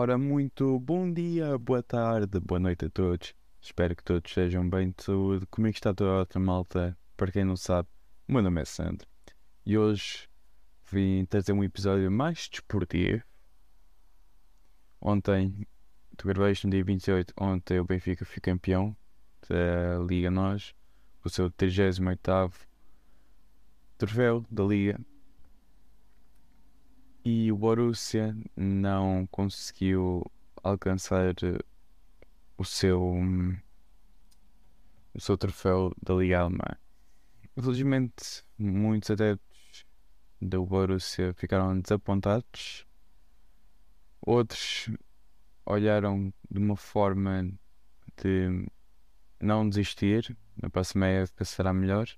Ora, muito bom dia, boa tarde, boa noite a todos. Espero que todos estejam bem de saúde. Comigo está toda a outra malta. Para quem não sabe, o meu nome é Sandro. E hoje vim trazer um episódio mais desportivo. Ontem, tu gravei no dia 28, ontem o Benfica foi campeão da Liga Nós, o seu 38 troféu da Liga e o Borussia não conseguiu alcançar o seu o seu troféu da Liga Alemã. Infelizmente, muitos adeptos do Borussia ficaram desapontados. Outros olharam de uma forma de não desistir, na próxima época será melhor.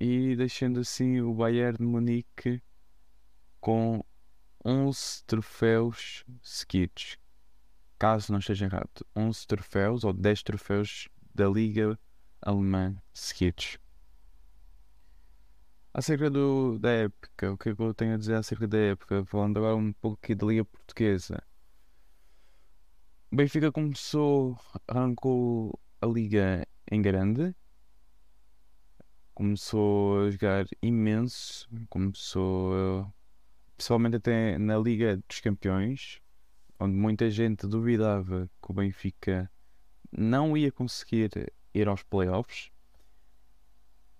E deixando assim o Bayern de Munique com 11 troféus seguidos. Caso não esteja errado, 11 troféus ou 10 troféus da Liga Alemã seguidos. Acerca do, da época, o que é que eu tenho a dizer acerca da época? Falando agora um pouco aqui da Liga Portuguesa. O Benfica começou, arrancou a Liga em grande, começou a jogar imenso, começou principalmente até na Liga dos Campeões, onde muita gente duvidava que o Benfica não ia conseguir ir aos playoffs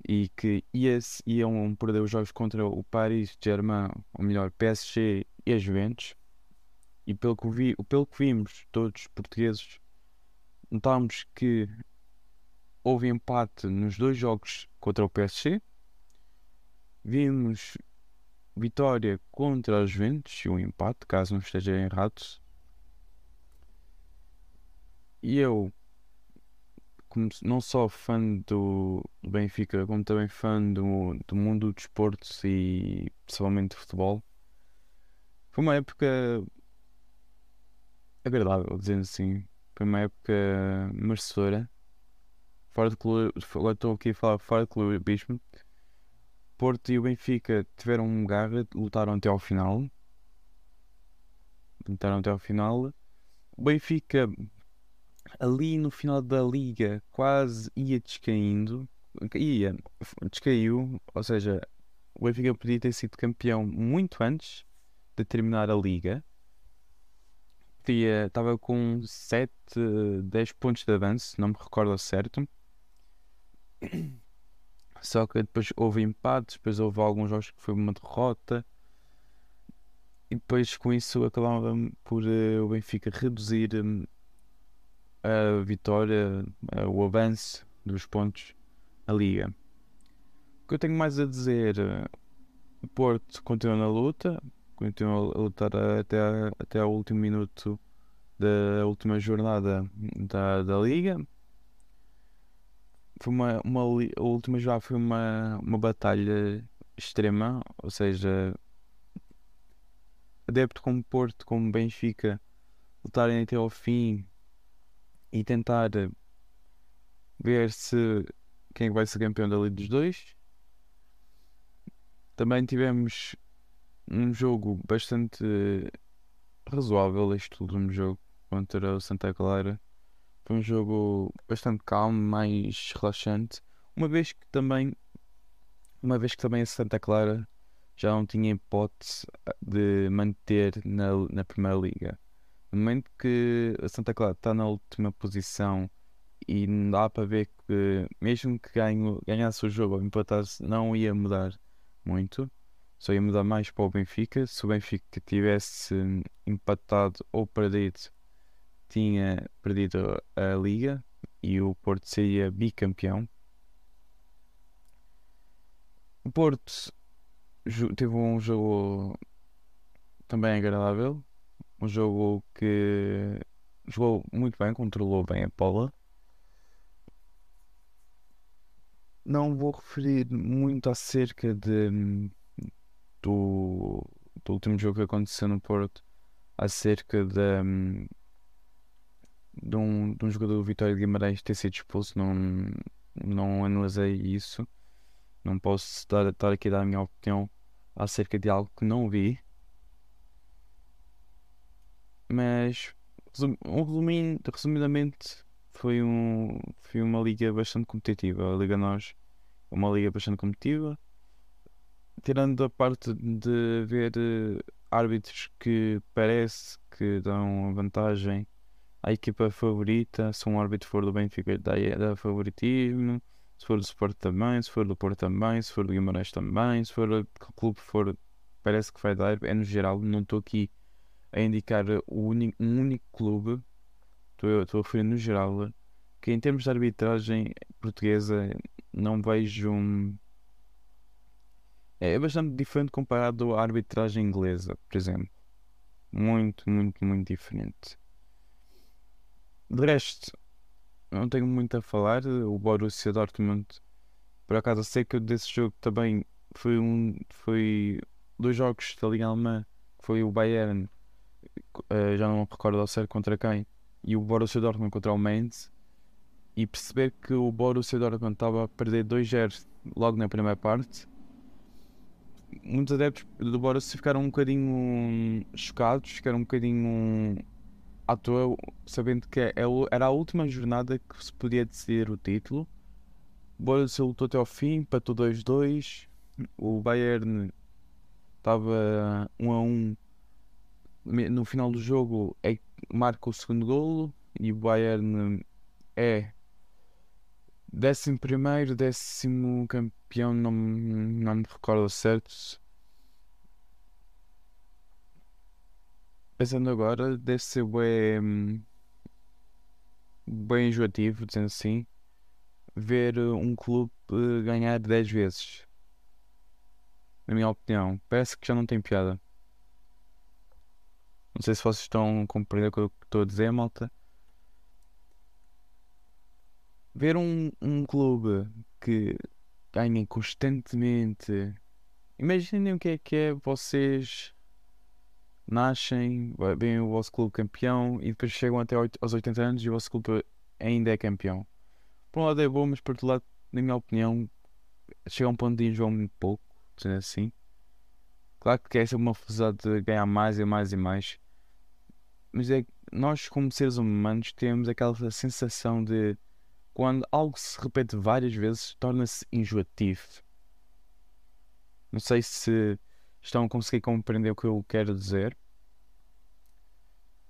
e que ia, iam perder os jogos contra o Paris Germain, ou melhor, PSG e a Juventus. E pelo que, vi, pelo que vimos, todos portugueses, notámos que houve empate nos dois jogos contra o PSG. Vimos vitória contra os Juventus e um empate, caso não esteja errado. E eu, como não só fã do Benfica, como também fã do, do mundo do desporto e principalmente do futebol, foi uma época agradável, dizendo assim. Foi uma época merecedora. Fora de clube, agora estou aqui a falar fora de clubismo. Porto e o Benfica tiveram um garra, lutaram até ao final. Lutaram até ao final. O Benfica, ali no final da liga, quase ia descaindo. Ia, descaiu. Ou seja, o Benfica podia ter sido campeão muito antes de terminar a liga. Estava com 7, 10 pontos de avanço, não me recordo certo. Só que depois houve empates, depois houve alguns jogos que foi uma derrota. E depois com isso acabava por uh, o Benfica reduzir um, a vitória, uh, o avanço dos pontos na liga. O que eu tenho mais a dizer, uh, o Porto continua na luta, continua a lutar até, até ao último minuto da última jornada da, da liga foi uma, uma a última jogada foi uma, uma batalha extrema, ou seja, adepto como Porto, como Benfica, lutarem até ao fim e tentar ver se quem é vai ser campeão da Liga dos dois. Também tivemos um jogo bastante razoável este último jogo contra o Santa Clara foi um jogo bastante calmo, mais relaxante. Uma vez que também, uma vez que também a Santa Clara já não tinha hipótese ah, de manter na, na Primeira Liga. No momento que a Santa Clara está na última posição e não dá para ver que, mesmo que ganho, ganhasse o jogo ou empatasse, não ia mudar muito, só ia mudar mais para o Benfica. Se o Benfica tivesse empatado ou perdido tinha perdido a Liga e o Porto seria bicampeão. O Porto teve um jogo também agradável, um jogo que jogou muito bem, controlou bem a bola. Não vou referir muito acerca de, do, do último jogo que aconteceu no Porto, acerca da, de um, de um jogador do Vitória de Guimarães ter sido expulso, não, não analisei isso. Não posso estar, estar aqui a dar a minha opinião acerca de algo que não vi. Mas, resum, um resumindo, resumidamente, foi, um, foi uma liga bastante competitiva. A Liga Nós é uma liga bastante competitiva. Tirando a parte de ver uh, árbitros que parece que dão vantagem à equipa favorita, se um árbitro for do Benfica dá, dá favoritismo, se for do Sport também, se for do Porto também, se for do Guimarães também, se for do clube for, parece que vai dar, é no geral, não estou aqui a indicar único, um único clube, estou a referir no geral, que em termos de arbitragem portuguesa não vejo um. É bastante diferente comparado à arbitragem inglesa, por exemplo. Muito, muito, muito diferente. De resto, não tenho muito a falar. O Borussia Dortmund, por acaso, sei que desse jogo também foi um. Foi dois jogos da Liga Alemã. Foi o Bayern uh, já não me recordo ao certo contra quem, e o Borussia Dortmund contra o Mainz, e perceber que o Borussia Dortmund estava a perder 2-0 logo na primeira parte, muitos adeptos do Borussia ficaram um bocadinho chocados, ficaram um bocadinho à toa, sabendo que é era a última jornada que se podia decidir o título. O Borussia lutou até ao fim, empatou 2-2. O Bayern estava 1 a 1 no final do jogo é, marca o segundo golo e o Bayern é décimo primeiro, décimo campeão, não, não me recordo certo. Pensando agora, deve ser bem, bem enjoativo, dizendo assim, ver um clube ganhar 10 vezes. Na minha opinião, parece que já não tem piada. Não sei se vocês estão a compreender o que estou a dizer, malta. Ver um, um clube que ganha constantemente. Imaginem o que é que é vocês nascem, vêm o vosso clube campeão e depois chegam até aos 80 anos e o vosso clube ainda é campeão. Por um lado é bom, mas por outro lado, na minha opinião, chega a um ponto de enjoar muito pouco, dizendo assim. Claro que quer ser uma felicidade de ganhar mais e mais e mais. Mas é nós, como seres humanos, temos aquela sensação de quando algo se repete várias vezes, torna-se enjoativo. Não sei se estão a conseguir compreender o que eu quero dizer,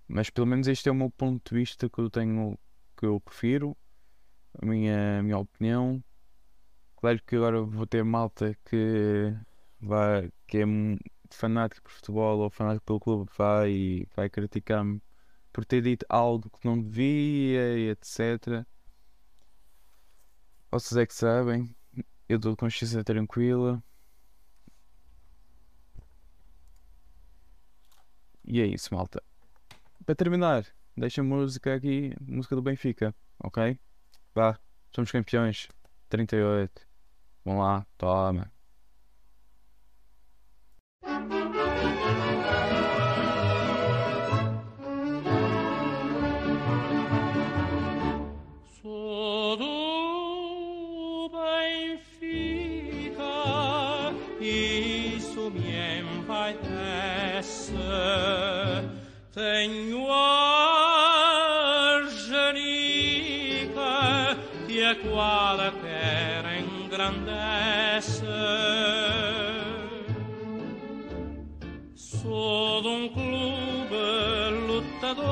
mas pelo menos este é o meu ponto de vista que eu tenho, que eu prefiro, a minha, a minha opinião. Claro que agora vou ter malta que vai, que é fanático por futebol ou fanático pelo clube vai e vai criticar-me por ter dito algo que não devia e etc. Vocês é que sabem, eu dou consciência tranquila. E é isso, malta. Para terminar, deixa a música aqui, música do Benfica, ok? Vá, somos campeões. 38. Vamos lá, toma. Tenho a genica que a qualquer engrandece. Sou de um clube lutador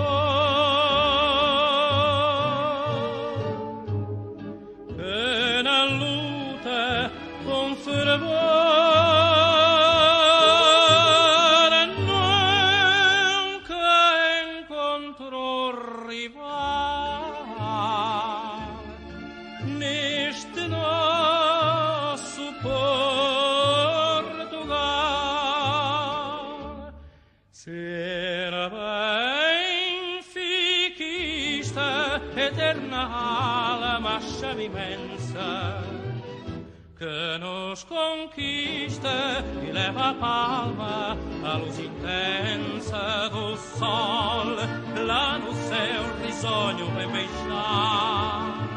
que na luta com fervor chama imensa que nos conquista e leva a palma a luz intensa do sol lá no céu risonho vem beijar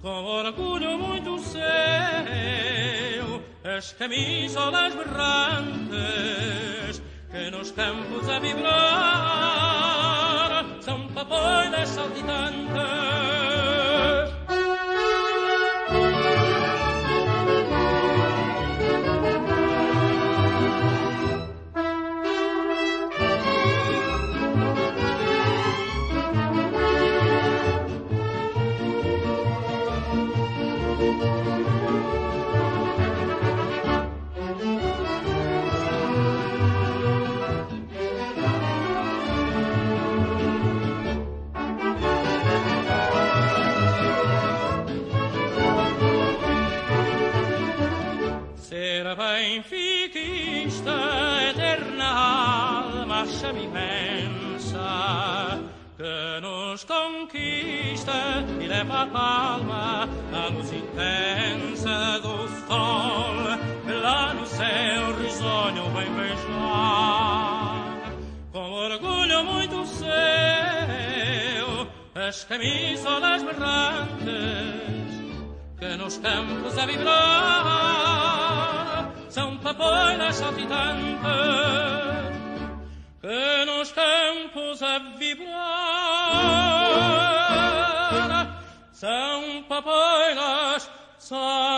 com orgulho muito seu as camisolas berrantes que nos campos a vibrar poi le saltitante chama imensa que nos conquista e leva a palma a luz intensa do sol che la nostra risogno va beijar com orgulho muito seu as camisolas berrantes que nos campos a vibrar. São papoilas saltitantes nos campos a vibrar são papoilas saltitantes